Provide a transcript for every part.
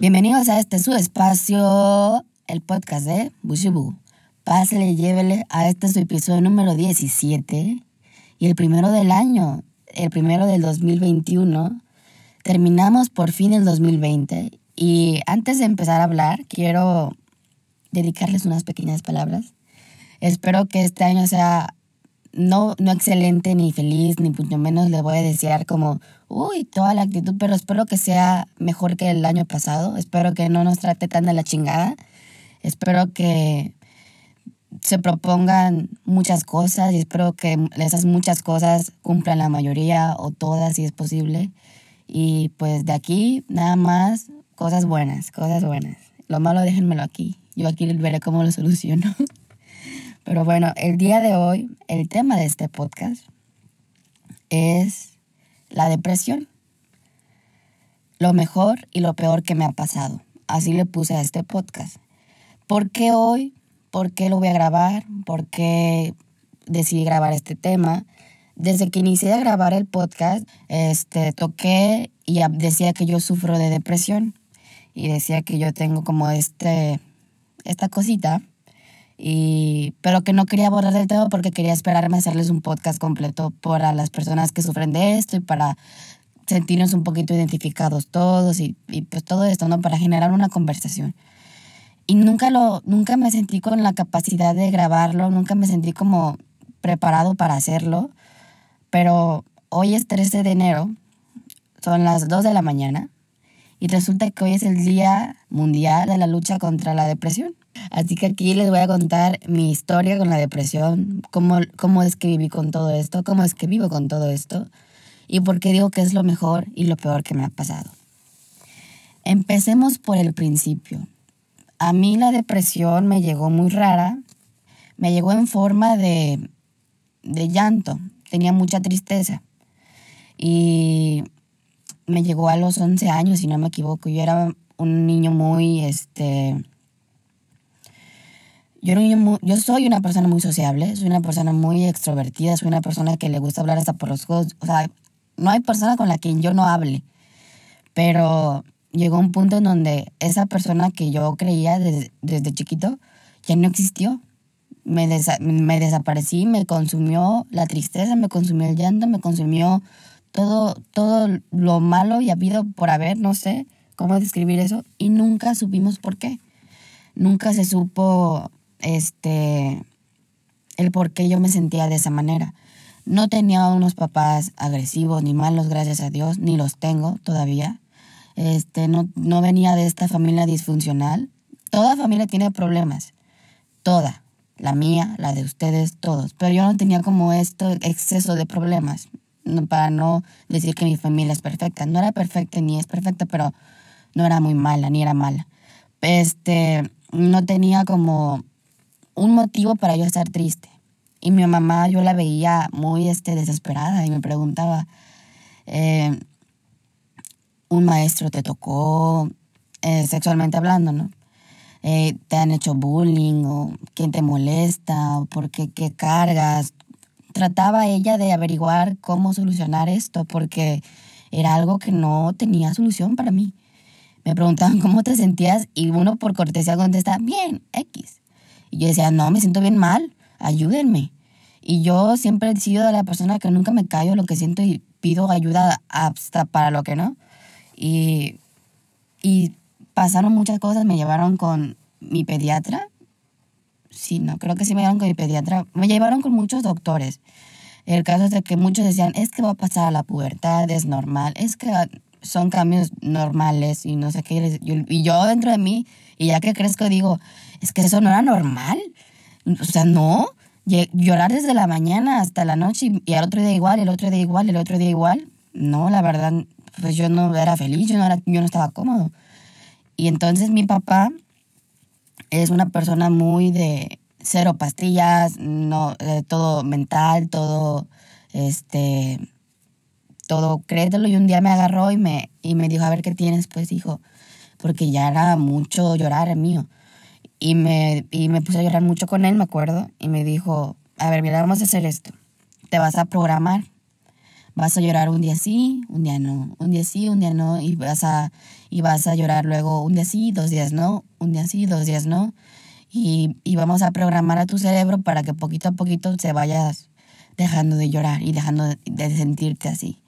Bienvenidos a este su espacio, el podcast de Bushibu. Pásale llévele a este su episodio número 17 y el primero del año, el primero del 2021. Terminamos por fin el 2020 y antes de empezar a hablar quiero dedicarles unas pequeñas palabras. Espero que este año sea no, no excelente ni feliz, ni mucho menos le voy a desear como, uy, toda la actitud, pero espero que sea mejor que el año pasado. Espero que no nos trate tan de la chingada. Espero que se propongan muchas cosas y espero que esas muchas cosas cumplan la mayoría o todas si es posible. Y pues de aquí nada más cosas buenas, cosas buenas. Lo malo déjenmelo aquí. Yo aquí veré cómo lo soluciono. Pero bueno, el día de hoy, el tema de este podcast es la depresión. Lo mejor y lo peor que me ha pasado. Así le puse a este podcast. ¿Por qué hoy? ¿Por qué lo voy a grabar? ¿Por qué decidí grabar este tema? Desde que inicié a grabar el podcast, este, toqué y decía que yo sufro de depresión. Y decía que yo tengo como este, esta cosita y, pero que no quería borrar del tema porque quería esperarme a hacerles un podcast completo para las personas que sufren de esto y para sentirnos un poquito identificados todos y, y pues todo esto, ¿no? Para generar una conversación. Y nunca, lo, nunca me sentí con la capacidad de grabarlo, nunca me sentí como preparado para hacerlo, pero hoy es 13 de enero, son las 2 de la mañana y resulta que hoy es el Día Mundial de la Lucha contra la Depresión. Así que aquí les voy a contar mi historia con la depresión, cómo, cómo es que viví con todo esto, cómo es que vivo con todo esto y por qué digo que es lo mejor y lo peor que me ha pasado. Empecemos por el principio. A mí la depresión me llegó muy rara, me llegó en forma de, de llanto, tenía mucha tristeza y me llegó a los 11 años, si no me equivoco. Yo era un niño muy, este, yo, yo soy una persona muy sociable, soy una persona muy extrovertida, soy una persona que le gusta hablar hasta por los ojos. O sea, no hay persona con la que yo no hable. Pero llegó un punto en donde esa persona que yo creía desde, desde chiquito ya no existió. Me, me desaparecí, me consumió la tristeza, me consumió el llanto, me consumió todo, todo lo malo y habido por haber, no sé cómo describir eso, y nunca supimos por qué. Nunca se supo este, el por qué yo me sentía de esa manera. No tenía unos papás agresivos ni malos, gracias a Dios, ni los tengo todavía. Este, no, no venía de esta familia disfuncional. Toda familia tiene problemas, toda, la mía, la de ustedes, todos. Pero yo no tenía como esto exceso de problemas, para no decir que mi familia es perfecta. No era perfecta ni es perfecta, pero no era muy mala, ni era mala. Este, no tenía como un motivo para yo estar triste. Y mi mamá yo la veía muy este, desesperada y me preguntaba, eh, un maestro te tocó eh, sexualmente hablando, ¿no? Eh, te han hecho bullying o quién te molesta o por qué, qué cargas. Trataba ella de averiguar cómo solucionar esto porque era algo que no tenía solución para mí. Me preguntaban cómo te sentías y uno por cortesía contesta, bien, X. Y yo decía, no, me siento bien mal, ayúdenme. Y yo siempre he sido la persona que nunca me callo lo que siento y pido ayuda hasta para lo que no. Y, y pasaron muchas cosas, me llevaron con mi pediatra. Sí, no, creo que sí me llevaron con mi pediatra. Me llevaron con muchos doctores. El caso es de que muchos decían, es que va a pasar la pubertad, es normal, es que son cambios normales y no sé qué. Y yo dentro de mí, y ya que crezco, digo, es que eso no era normal. O sea, no. Llorar desde la mañana hasta la noche y, al otro día igual, el otro día igual, el otro día igual. No, la verdad, pues yo no era feliz, yo no, era, yo no estaba cómodo. Y entonces mi papá es una persona muy de cero pastillas, no, todo mental, todo, este, todo créetelo. Y un día me agarró y me, y me dijo, a ver qué tienes, pues dijo, porque ya era mucho llorar mío. Y me, y me puse a llorar mucho con él, me acuerdo, y me dijo, a ver, mira, vamos a hacer esto. Te vas a programar, vas a llorar un día sí, un día no, un día sí, un día no, y vas a, y vas a llorar luego un día sí, dos días no, un día sí, dos días no, y, y vamos a programar a tu cerebro para que poquito a poquito se vayas dejando de llorar y dejando de sentirte así.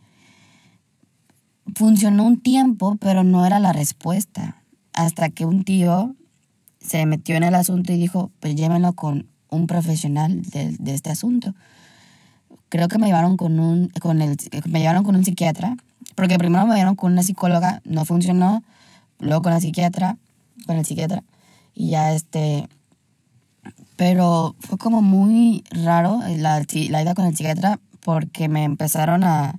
Funcionó un tiempo, pero no era la respuesta. Hasta que un tío se metió en el asunto y dijo, pues llévenlo con un profesional de, de este asunto. Creo que me llevaron con un, con el, me llevaron con un psiquiatra, porque primero me llevaron con una psicóloga, no funcionó, luego con la psiquiatra, con el psiquiatra, y ya este, pero fue como muy raro la, la ida con el psiquiatra porque me empezaron a,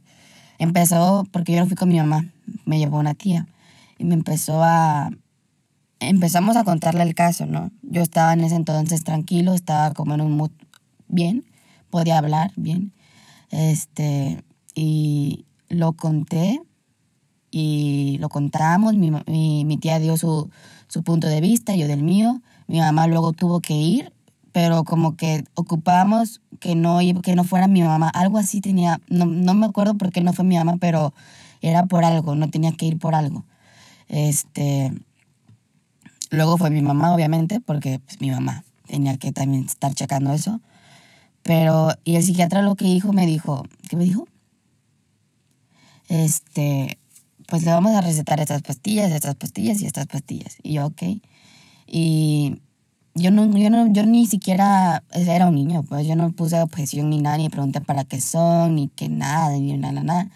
empezó porque yo no fui con mi mamá, me llevó una tía, y me empezó a, empezamos a contarle el caso, ¿no? Yo estaba en ese entonces tranquilo, estaba como en un mood bien, podía hablar bien, este, y lo conté y lo contamos, mi, mi, mi tía dio su, su punto de vista, yo del mío, mi mamá luego tuvo que ir, pero como que ocupábamos que no, que no fuera mi mamá, algo así tenía, no, no me acuerdo por qué no fue mi mamá, pero era por algo, no tenía que ir por algo. Este, Luego fue mi mamá, obviamente, porque pues, mi mamá tenía que también estar checando eso. Pero, y el psiquiatra lo que dijo, me dijo, ¿qué me dijo? Este, pues le vamos a recetar estas pastillas, estas pastillas y estas pastillas. Y yo, ok. Y yo no, yo no, yo ni siquiera era un niño, pues yo no puse objeción ni nada, ni pregunté para qué son, ni qué nada, ni nada, nada.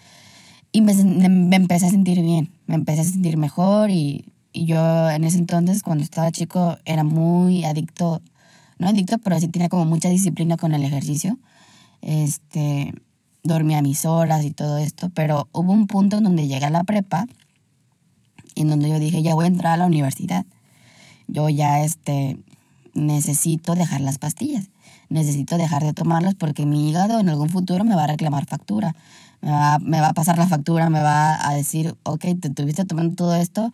Y me, me empecé a sentir bien, me empecé a sentir mejor y y yo en ese entonces, cuando estaba chico, era muy adicto, no adicto, pero sí tenía como mucha disciplina con el ejercicio. Este, dormía mis horas y todo esto, pero hubo un punto en donde llegué a la prepa, en donde yo dije, ya voy a entrar a la universidad. Yo ya este, necesito dejar las pastillas, necesito dejar de tomarlas porque mi hígado en algún futuro me va a reclamar factura. Me va, me va a pasar la factura, me va a decir, ok, te estuviste tomando todo esto,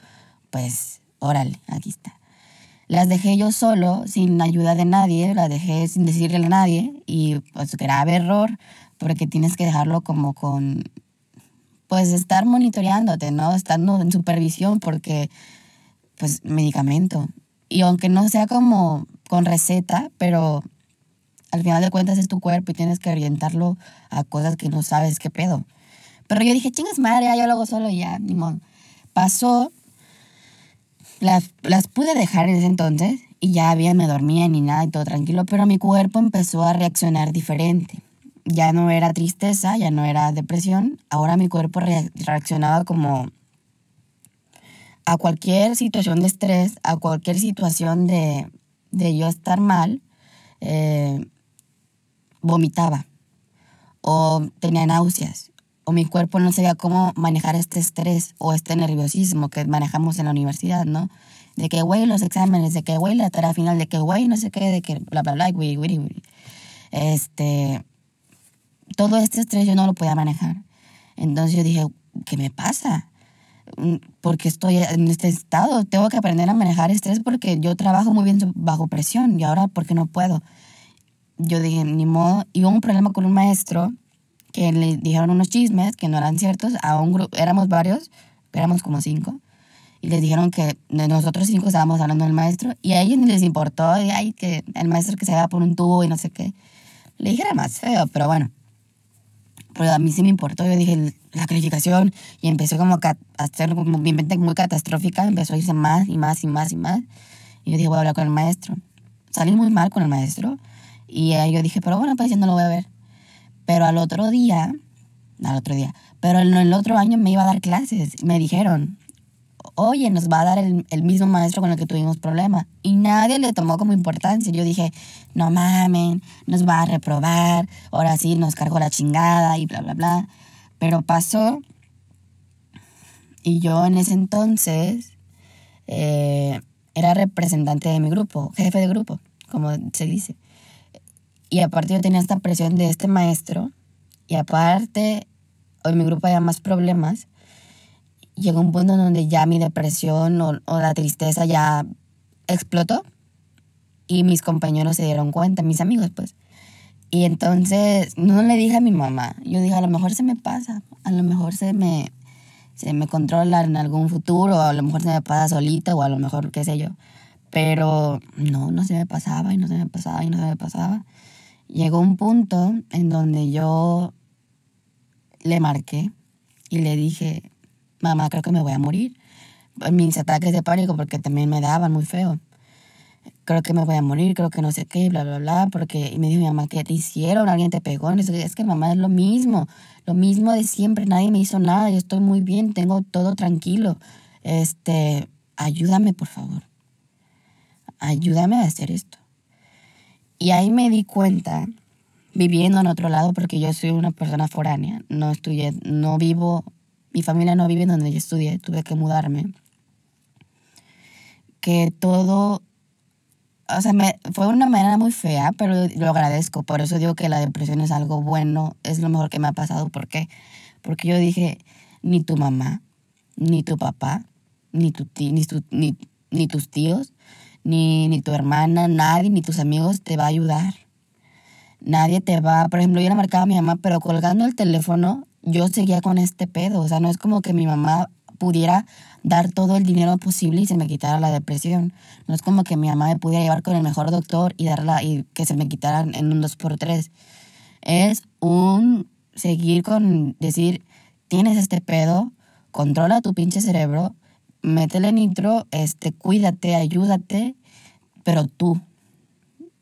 pues órale, aquí está. Las dejé yo solo, sin ayuda de nadie, las dejé sin decirle a nadie y pues grave error, porque tienes que dejarlo como con, pues estar monitoreándote, ¿no? Estando en supervisión porque, pues, medicamento. Y aunque no sea como con receta, pero al final de cuentas es tu cuerpo y tienes que orientarlo a cosas que no sabes qué pedo. Pero yo dije, chingas madre, yo lo hago solo y ya, ni modo. Pasó las, las pude dejar en ese entonces y ya bien me dormía ni nada y todo tranquilo, pero mi cuerpo empezó a reaccionar diferente. Ya no era tristeza, ya no era depresión, ahora mi cuerpo reaccionaba como a cualquier situación de estrés, a cualquier situación de, de yo estar mal, eh, vomitaba o tenía náuseas o mi cuerpo no sabía cómo manejar este estrés o este nerviosismo que manejamos en la universidad, ¿no? De que, güey, los exámenes, de que, güey, la tarea final, de que, güey, no sé qué, de que, bla, bla, bla, güey, güey, güey. Este, todo este estrés yo no lo podía manejar. Entonces yo dije, ¿qué me pasa? Porque estoy en este estado, tengo que aprender a manejar estrés porque yo trabajo muy bien bajo presión y ahora, ¿por qué no puedo? Yo dije, ni modo, y hubo un problema con un maestro que le dijeron unos chismes que no eran ciertos a un grupo, éramos varios, éramos como cinco, y les dijeron que nosotros cinco estábamos hablando del maestro, y a ellos ni les importó, y ay, que el maestro que se iba por un tubo y no sé qué. Le dije era más feo, pero bueno. Pero a mí sí me importó, yo dije la calificación, y empezó como a hacer como mi mente muy catastrófica, empezó a irse más y más y más y más. Y yo dije, voy a hablar con el maestro. Salí muy mal con el maestro, y yo dije, pero bueno, pues ya no lo voy a ver. Pero al otro día, al otro día, pero en el otro año me iba a dar clases. Me dijeron, oye, nos va a dar el, el mismo maestro con el que tuvimos problema. Y nadie le tomó como importancia. Yo dije, no mamen, nos va a reprobar, ahora sí nos cargó la chingada y bla, bla, bla. Pero pasó. Y yo en ese entonces eh, era representante de mi grupo, jefe de grupo, como se dice. Y aparte yo tenía esta presión de este maestro. Y aparte, en mi grupo había más problemas. Llegó un punto en donde ya mi depresión o, o la tristeza ya explotó. Y mis compañeros se dieron cuenta, mis amigos, pues. Y entonces no le dije a mi mamá. Yo dije, a lo mejor se me pasa, a lo mejor se me, se me controla en algún futuro, a lo mejor se me pasa solita o a lo mejor qué sé yo. Pero no, no se me pasaba y no se me pasaba y no se me pasaba. Llegó un punto en donde yo le marqué y le dije, mamá, creo que me voy a morir. Mis ataques de pánico porque también me daban muy feo creo que me voy a morir, creo que no sé qué, bla, bla, bla, porque y me dijo mi mamá, ¿qué te hicieron? ¿Alguien te pegó? Y es que mamá es lo mismo, lo mismo de siempre, nadie me hizo nada, yo estoy muy bien, tengo todo tranquilo. Este, ayúdame, por favor. Ayúdame a hacer esto. Y ahí me di cuenta, viviendo en otro lado, porque yo soy una persona foránea, no estudié, no vivo, mi familia no vive donde yo estudié, tuve que mudarme, que todo o sea, me, fue una manera muy fea, pero lo agradezco. Por eso digo que la depresión es algo bueno, es lo mejor que me ha pasado. ¿Por qué? Porque yo dije, ni tu mamá, ni tu papá, ni, tu ni, ni, ni, tus tíos, ni, ni tu hermana, nadie, ni tus amigos te va a ayudar. Nadie te va, por ejemplo, yo le marcaba a mi mamá, pero colgando el teléfono, yo seguía con este pedo. O sea, no es como que mi mamá pudiera dar todo el dinero posible y se me quitara la depresión. No es como que mi mamá me pudiera llevar con el mejor doctor y, darla, y que se me quitara en un 2x3. Es un seguir con decir, tienes este pedo, controla tu pinche cerebro, métele nitro, este, cuídate, ayúdate, pero tú.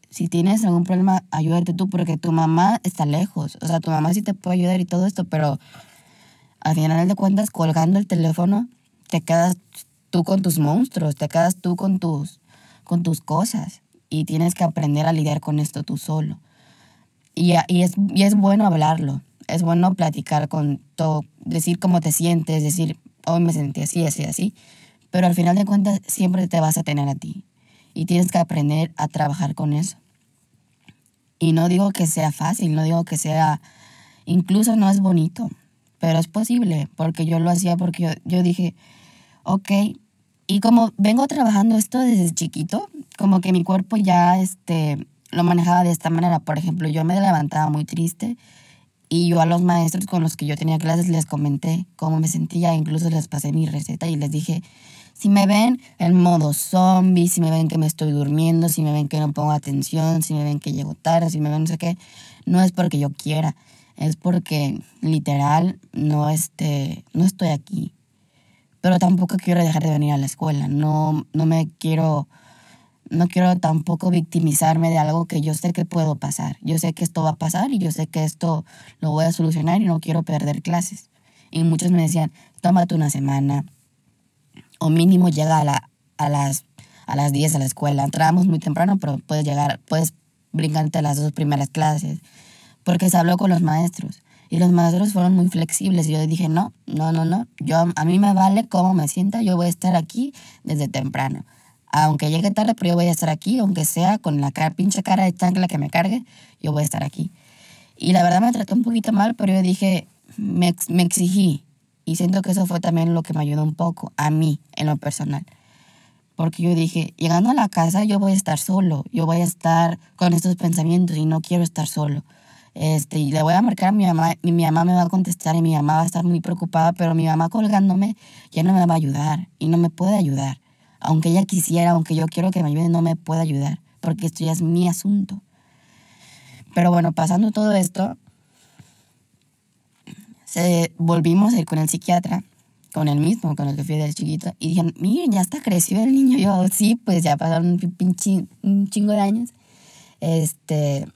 Si tienes algún problema, ayúdate tú, porque tu mamá está lejos. O sea, tu mamá sí te puede ayudar y todo esto, pero al final de cuentas, colgando el teléfono, te quedas tú con tus monstruos, te quedas tú con tus, con tus cosas y tienes que aprender a lidiar con esto tú solo. Y, y, es, y es bueno hablarlo, es bueno platicar con todo, decir cómo te sientes, decir, hoy me sentí así, así, así, pero al final de cuentas siempre te vas a tener a ti y tienes que aprender a trabajar con eso. Y no digo que sea fácil, no digo que sea, incluso no es bonito, pero es posible, porque yo lo hacía porque yo, dije, ok, y como vengo trabajando esto desde chiquito, como que mi cuerpo ya este, lo manejaba de esta manera. Por ejemplo, yo me levantaba muy triste y yo a los maestros con los que yo tenía clases les comenté cómo me sentía, incluso les pasé mi receta y les dije, si me ven en modo zombie, si me ven que me estoy durmiendo, si me ven que no pongo atención, si me ven que llego tarde, si me ven no sé qué, no es porque yo quiera, es porque literal no, este, no estoy aquí. Pero tampoco quiero dejar de venir a la escuela. No, no me quiero, no quiero tampoco victimizarme de algo que yo sé que puedo pasar. Yo sé que esto va a pasar y yo sé que esto lo voy a solucionar y no quiero perder clases. Y muchos me decían, tómate una semana o mínimo llega a, la, a, las, a las 10 a la escuela. Entramos muy temprano, pero puedes llegar, puedes brincarte las dos primeras clases porque se habló con los maestros. Y los maestros fueron muy flexibles y yo dije, no, no, no, no, yo, a mí me vale cómo me sienta, yo voy a estar aquí desde temprano. Aunque llegue tarde, pero yo voy a estar aquí, aunque sea con la cara, pinche cara de chancla que me cargue, yo voy a estar aquí. Y la verdad me trató un poquito mal, pero yo dije, me, me exigí. Y siento que eso fue también lo que me ayudó un poco, a mí, en lo personal. Porque yo dije, llegando a la casa yo voy a estar solo, yo voy a estar con estos pensamientos y no quiero estar solo. Este, y le voy a marcar a mi mamá y mi mamá me va a contestar y mi mamá va a estar muy preocupada, pero mi mamá colgándome ya no me va a ayudar y no me puede ayudar. Aunque ella quisiera, aunque yo quiero que me ayude, no me puede ayudar, porque esto ya es mi asunto. Pero bueno, pasando todo esto, se, volvimos a ir con el psiquiatra, con el mismo, con el que fui del chiquito, y dijeron, miren, ya está crecido el niño. Yo, sí, pues ya pasaron un, un chingo de años. Este,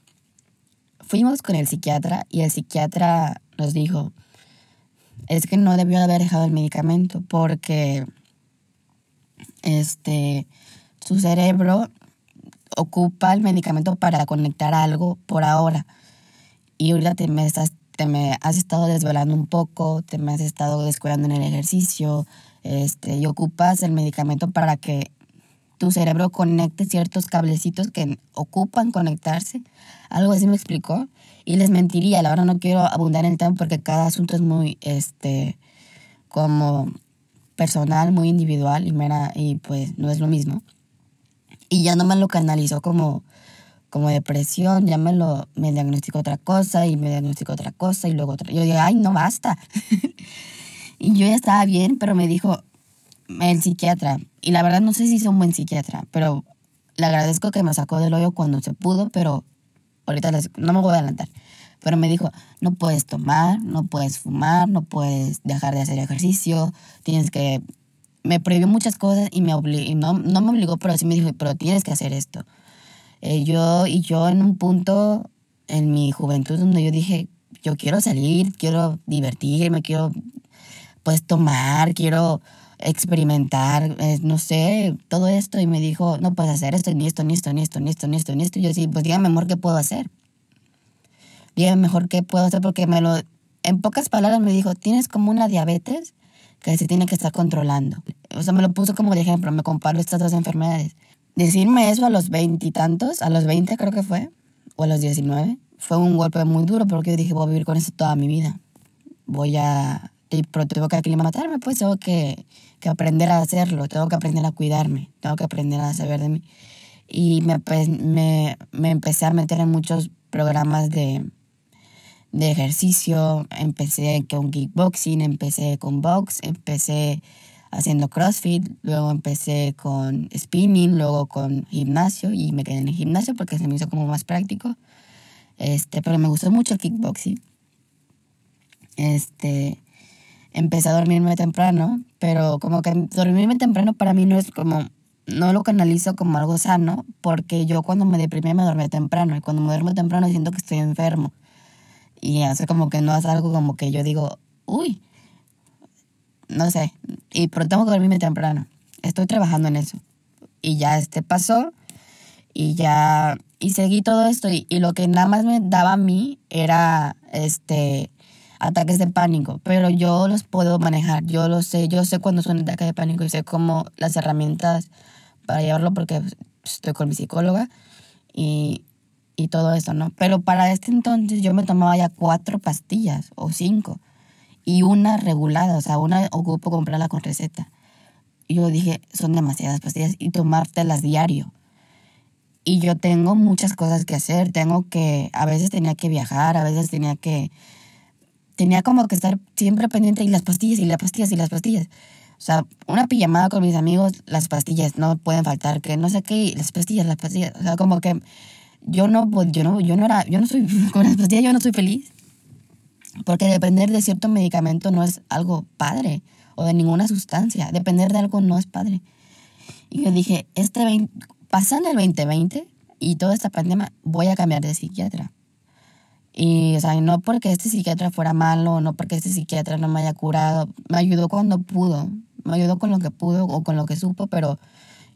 fuimos con el psiquiatra y el psiquiatra nos dijo, es que no debió haber dejado el medicamento porque este, su cerebro ocupa el medicamento para conectar algo por ahora. Y ahorita te me, estás, te me has estado desvelando un poco, te me has estado descuidando en el ejercicio, este, y ocupas el medicamento para que tu cerebro conecte ciertos cablecitos que ocupan conectarse. Algo así me explicó. Y les mentiría, la verdad no quiero abundar en el tema porque cada asunto es muy, este, como personal, muy individual y, mera, y pues no es lo mismo. Y ya no me lo canalizó como, como depresión, ya me lo, diagnosticó otra cosa y me diagnosticó otra cosa y luego otra. Yo dije, ay, no basta. y yo ya estaba bien, pero me dijo el psiquiatra, y la verdad no sé si es un buen psiquiatra, pero le agradezco que me sacó del hoyo cuando se pudo, pero ahorita no me voy a adelantar. Pero me dijo, no puedes tomar, no puedes fumar, no puedes dejar de hacer ejercicio, tienes que... Me prohibió muchas cosas y me obligó, no, no me obligó, pero sí me dijo, pero tienes que hacer esto. Eh, yo, y yo en un punto en mi juventud donde yo dije, yo quiero salir, quiero divertirme, quiero pues tomar, quiero experimentar, eh, no sé, todo esto. Y me dijo, no puedes hacer esto, ni esto, ni esto, ni esto, ni esto, ni esto, ni esto. Y yo sí, pues dígame mejor qué puedo hacer dígame mejor qué puedo hacer porque me lo, en pocas palabras me dijo, tienes como una diabetes que se tiene que estar controlando. O sea, me lo puso como de ejemplo, me comparo estas dos enfermedades. Decirme eso a los veintitantos, a los veinte creo que fue, o a los diecinueve, fue un golpe muy duro porque yo dije, voy a vivir con eso toda mi vida. Voy a, pero tengo que aclimatarme, pues tengo que, que aprender a hacerlo, tengo que aprender a cuidarme, tengo que aprender a saber de mí. Y me, me, me empecé a meter en muchos programas de, de ejercicio, empecé con kickboxing, empecé con box, empecé haciendo CrossFit, luego empecé con spinning, luego con gimnasio y me quedé en el gimnasio porque se me hizo como más práctico. Este, pero me gustó mucho el kickboxing. Este, empecé a dormirme temprano, pero como que dormirme temprano para mí no es como no lo canalizo como algo sano, porque yo cuando me deprimí me dormí temprano y cuando me duermo temprano siento que estoy enfermo y hace como que no es algo como que yo digo, uy, no sé, y pero tengo que dormirme temprano. Estoy trabajando en eso. Y ya este pasó y ya y seguí todo esto y, y, lo que nada más me daba a mí era este ataques de pánico, pero yo los puedo manejar, yo lo sé, yo sé cuando son ataques de pánico y sé cómo las herramientas para llevarlo porque estoy con mi psicóloga y y todo eso, ¿no? Pero para este entonces yo me tomaba ya cuatro pastillas o cinco y una regulada, o sea, una ocupo comprarla con receta. Y yo dije, son demasiadas pastillas y tomártelas diario. Y yo tengo muchas cosas que hacer, tengo que, a veces tenía que viajar, a veces tenía que, tenía como que estar siempre pendiente y las pastillas y las pastillas y las pastillas. O sea, una pijamada con mis amigos, las pastillas no pueden faltar, que no sé qué, las pastillas, las pastillas. O sea, como que yo no, yo no, yo no era, yo no soy, con las pastillas yo no soy feliz. Porque depender de cierto medicamento no es algo padre, o de ninguna sustancia. Depender de algo no es padre. Y yo dije, este pasando el 2020 y toda esta pandemia, voy a cambiar de psiquiatra. Y, o sea, no porque este psiquiatra fuera malo, no porque este psiquiatra no me haya curado, me ayudó cuando pudo, me ayudó con lo que pudo o con lo que supo, pero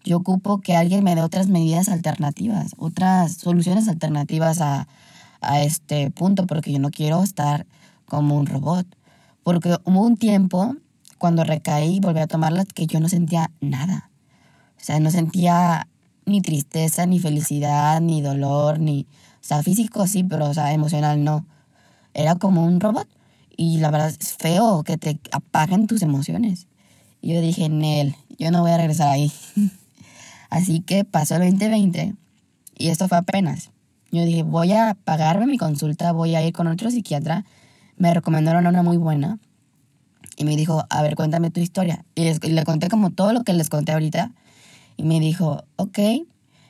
yo ocupo que alguien me dé otras medidas alternativas, otras soluciones alternativas a, a este punto, porque yo no quiero estar como un robot. Porque hubo un tiempo cuando recaí y volví a tomarlas que yo no sentía nada. O sea, no sentía ni tristeza, ni felicidad, ni dolor, ni... O sea, físico sí, pero o sea, emocional no. Era como un robot. Y la verdad es feo que te apaguen tus emociones. Y yo dije, Nel, yo no voy a regresar ahí. Así que pasó el 2020 y esto fue apenas. Yo dije, voy a pagarme mi consulta, voy a ir con otro psiquiatra. Me recomendaron una muy buena y me dijo, a ver, cuéntame tu historia. Y le conté como todo lo que les conté ahorita. Y me dijo, ok,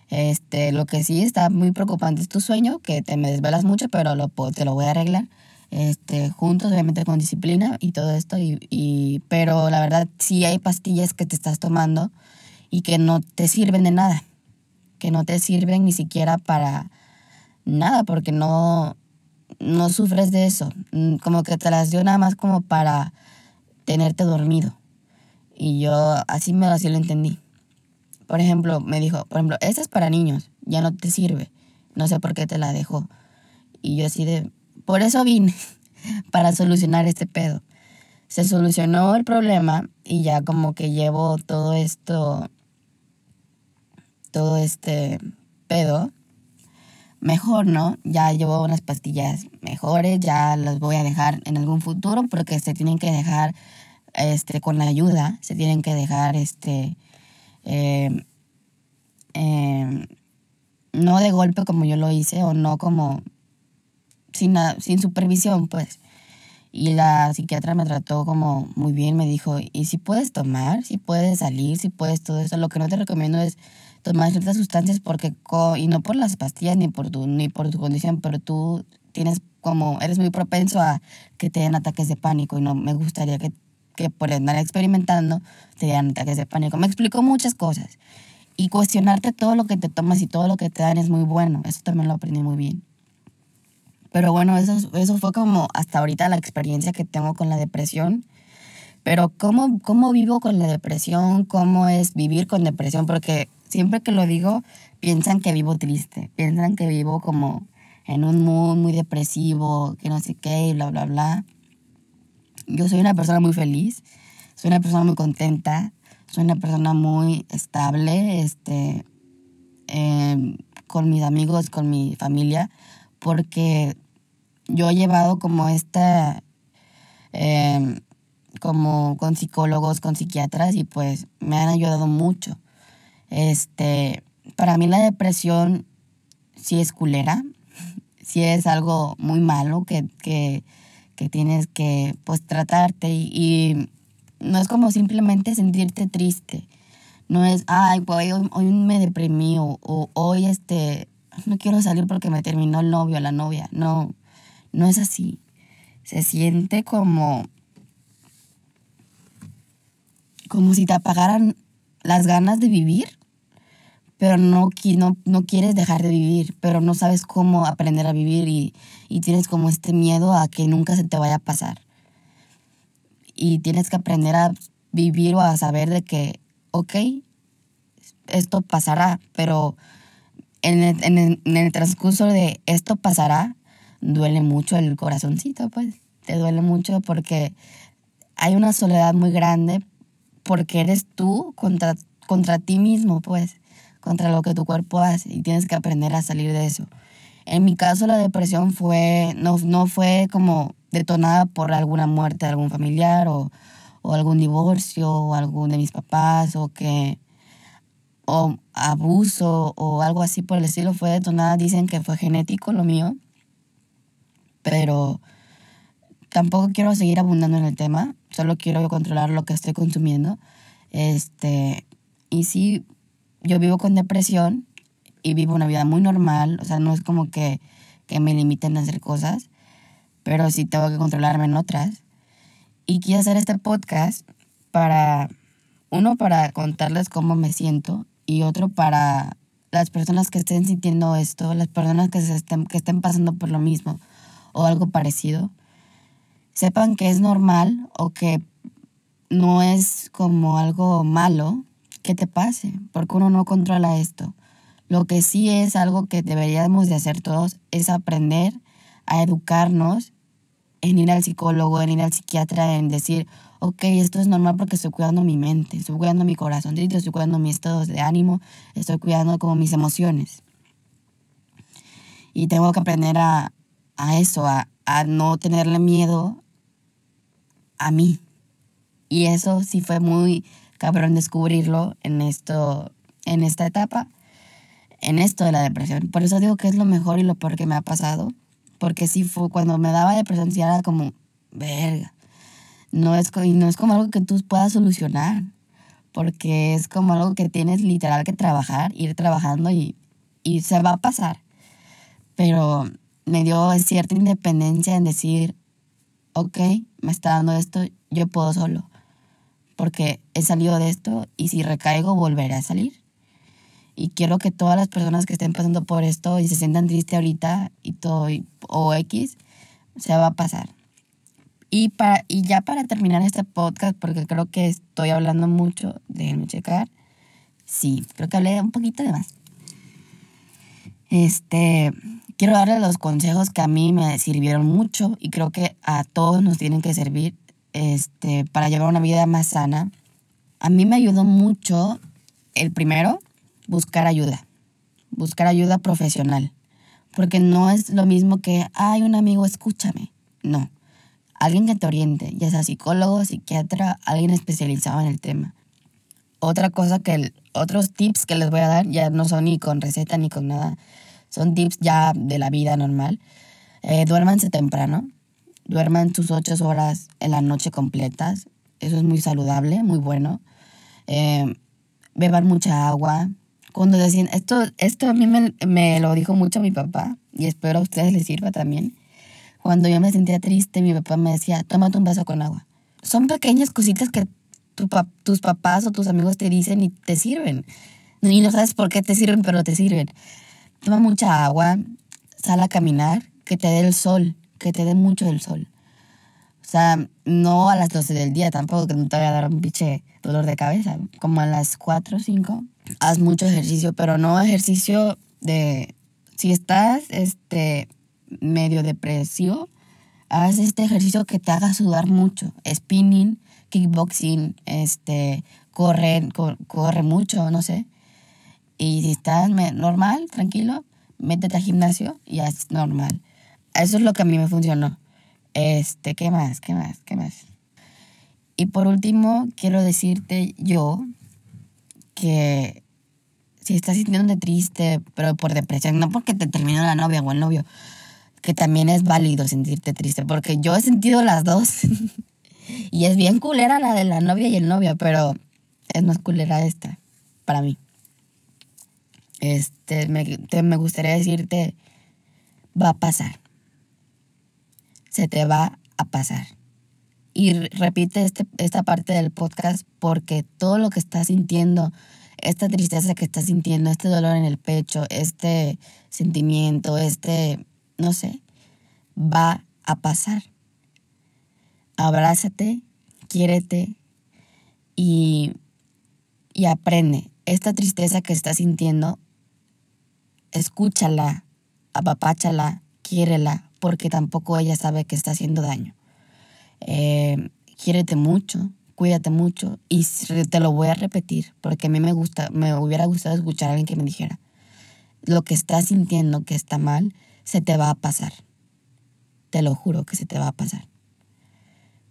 este, lo que sí está muy preocupante es tu sueño, que te me desvelas mucho, pero lo, te lo voy a arreglar. Este, juntos, obviamente con disciplina y todo esto. Y, y, pero la verdad, sí hay pastillas que te estás tomando y que no te sirven de nada, que no te sirven ni siquiera para nada, porque no, no sufres de eso, mm, como que te las dio nada más como para tenerte dormido. Y yo así me así lo entendí. Por ejemplo, me dijo, por ejemplo, esta es para niños, ya no te sirve. No sé por qué te la dejó. Y yo así de, por eso vine, para solucionar este pedo. Se solucionó el problema y ya como que llevo todo esto todo este pedo, mejor, ¿no? Ya llevo unas pastillas mejores, ya las voy a dejar en algún futuro porque se tienen que dejar este, con la ayuda, se tienen que dejar este, em, em, no de golpe como yo lo hice o no como sin, sin supervisión, pues. Y la psiquiatra me trató como muy bien, me dijo, ¿y si puedes tomar? ¿Si puedes salir? ¿Si puedes todo eso? Lo que no te recomiendo es tomar ciertas sustancias porque, y no por las pastillas ni por tu, ni por tu condición, pero tú tienes como, eres muy propenso a que te den ataques de pánico y no me gustaría que, que por andar experimentando te den ataques de pánico. Me explicó muchas cosas. Y cuestionarte todo lo que te tomas y todo lo que te dan es muy bueno. Eso también lo aprendí muy bien. Pero bueno, eso, eso fue como hasta ahorita la experiencia que tengo con la depresión. Pero ¿cómo, cómo vivo con la depresión? ¿Cómo es vivir con depresión? Porque siempre que lo digo, piensan que vivo triste, piensan que vivo como en un mood muy depresivo, que no sé qué, y bla, bla, bla. Yo soy una persona muy feliz, soy una persona muy contenta, soy una persona muy estable, este, em, con mis amigos, con mi familia porque yo he llevado como esta, em, como con psicólogos, con psiquiatras y pues me han ayudado mucho. Este, para mí la depresión sí es culera, sí es algo muy malo que, que, que tienes que pues tratarte y, no es como simplemente sentirte triste. No es, ay, pues hoy, hoy me deprimí o, o hoy este, no quiero salir porque me terminó el novio, la novia. No, no es así. Se siente como, como si te apagaran las ganas de vivir, pero no, no, no quieres dejar de vivir, pero no sabes cómo aprender a vivir y, y tienes como este miedo a que nunca se te vaya a pasar. Y tienes que aprender a vivir o a saber de que, ok, esto pasará, pero en el, en, el, en el transcurso de esto pasará, duele mucho el corazoncito, pues. Te duele mucho porque hay una soledad muy grande porque eres tú contra, contra ti mismo, pues, contra lo que tu cuerpo hace y tienes que aprender a salir de eso. En mi caso la depresión fue, no, no fue como detonada por alguna muerte de algún familiar o, o algún divorcio o algún de mis papás o que o abuso o algo así por el estilo fue detonada. Dicen que fue genético lo mío, pero tampoco quiero seguir abundando en el tema, solo quiero controlar lo que estoy consumiendo. Este, y sí, yo vivo con depresión y vivo una vida muy normal, o sea, no es como que, que me limiten a hacer cosas, pero sí tengo que controlarme en otras. Y quiero hacer este podcast para, uno, para contarles cómo me siento y otro para las personas que estén sintiendo esto, las personas que, se estén, que estén pasando por lo mismo o algo parecido, sepan que es normal o que no es como algo malo que te pase, porque uno no controla esto. Lo que sí es algo que deberíamos de hacer todos es aprender a educarnos en ir al psicólogo, en ir al psiquiatra, en decir, ok, esto es normal porque estoy cuidando mi mente, estoy cuidando mi corazón, estoy cuidando mi estado de ánimo, estoy cuidando como mis emociones. Y tengo que aprender a, a eso, a, a no tenerle miedo a mí. Y eso sí fue muy cabrón descubrirlo en, esto, en esta etapa, en esto de la depresión. Por eso digo que es lo mejor y lo peor que me ha pasado. Porque sí fue cuando me daba depresión, sí era como, verga, no es, y no es como algo que tú puedas solucionar, porque es como algo que tienes literal que trabajar, ir trabajando y, y se va a pasar. Pero me dio cierta independencia en decir, ok, me está dando esto, yo puedo solo, porque he salido de esto y si recaigo volveré a salir. Y quiero que todas las personas que estén pasando por esto y se sientan tristes ahorita y todo, o X, se va a pasar. Y, para, y ya para terminar este podcast, porque creo que estoy hablando mucho, déjenme checar. Sí, creo que hablé un poquito de más. Este, quiero darles los consejos que a mí me sirvieron mucho y creo que a todos nos tienen que servir este, para llevar una vida más sana. A mí me ayudó mucho el primero, buscar ayuda, buscar ayuda profesional, porque no es lo mismo que, ay, un amigo, escúchame. No, alguien que te oriente, ya sea psicólogo, psiquiatra, alguien especializado en el tema. otra cosa que, otros tips que les voy a dar, ya no son ni con receta ni con nada, son tips ya de la vida normal. Eh, duérmanse temprano, duerman sus ocho horas en la noche completas, eso es muy saludable, muy bueno. Eh, beban mucha agua. Cuando decían, esto, esto a mí me, me lo dijo mucho mi papá y espero a ustedes les sirva también. Cuando yo me sentía triste, mi papá me decía, tómate un vaso con agua. Son pequeñas cositas que tus papás o tus amigos te dicen y te sirven. Y no sabes por qué te sirven, pero te sirven. Toma mucha agua, sal a caminar, que te dé el sol, que te dé mucho el sol. O sea, no a las 12 del día tampoco, que no te vaya a dar un pinche dolor de cabeza. Como a las 4 o 5, haz mucho ejercicio, pero no ejercicio de... Si estás este, medio depresivo, haz este ejercicio que te haga sudar mucho. Spinning, kickboxing, este, corre, corre mucho, no sé. Y si estás normal, tranquilo, métete al gimnasio y haz normal. Eso es lo que a mí me funcionó. Este, ¿qué más? ¿Qué más? ¿Qué más? Y por último, quiero decirte yo que si estás sintiéndote triste, pero por depresión, no porque te terminó la novia o el novio, que también es válido sentirte triste, porque yo he sentido las dos. y es bien culera la de la novia y el novio, pero es más culera esta, para mí. Este, me, me gustaría decirte, va a pasar. Se te va a pasar. Y repite este, esta parte del podcast porque todo lo que estás sintiendo, esta tristeza que estás sintiendo, este dolor en el pecho, este sentimiento, este no sé, va a pasar. Abrázate, quiérete y, y aprende. Esta tristeza que estás sintiendo, escúchala, apapáchala, quiérela, porque tampoco ella sabe que está haciendo daño. Eh, mucho, cuídate mucho y te lo voy a repetir porque a mí me gusta, me hubiera gustado escuchar a alguien que me dijera lo que estás sintiendo que está mal se te va a pasar. Te lo juro que se te va a pasar.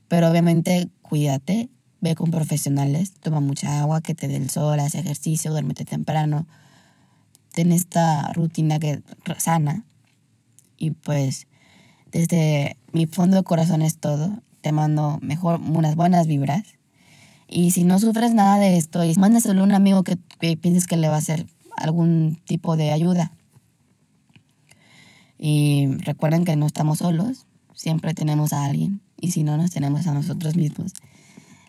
Pero obviamente cuídate, ve con profesionales, toma mucha agua, que te dé el sol, haz ejercicio, duérmete temprano. Ten esta rutina que sana. Y pues desde mi fondo de corazón es todo. Te mando mejor unas buenas vibras. Y si no sufres nada de esto, mándaselo a un amigo que, que pienses que le va a hacer algún tipo de ayuda. Y recuerden que no estamos solos, siempre tenemos a alguien y si no nos tenemos a nosotros mismos.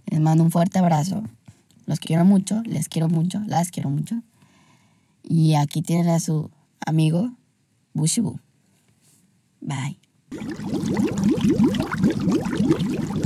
Les mando un fuerte abrazo. Los quiero mucho, les quiero mucho, las quiero mucho. Y aquí tienen a su amigo Bushibu. Bye. ウフフフ。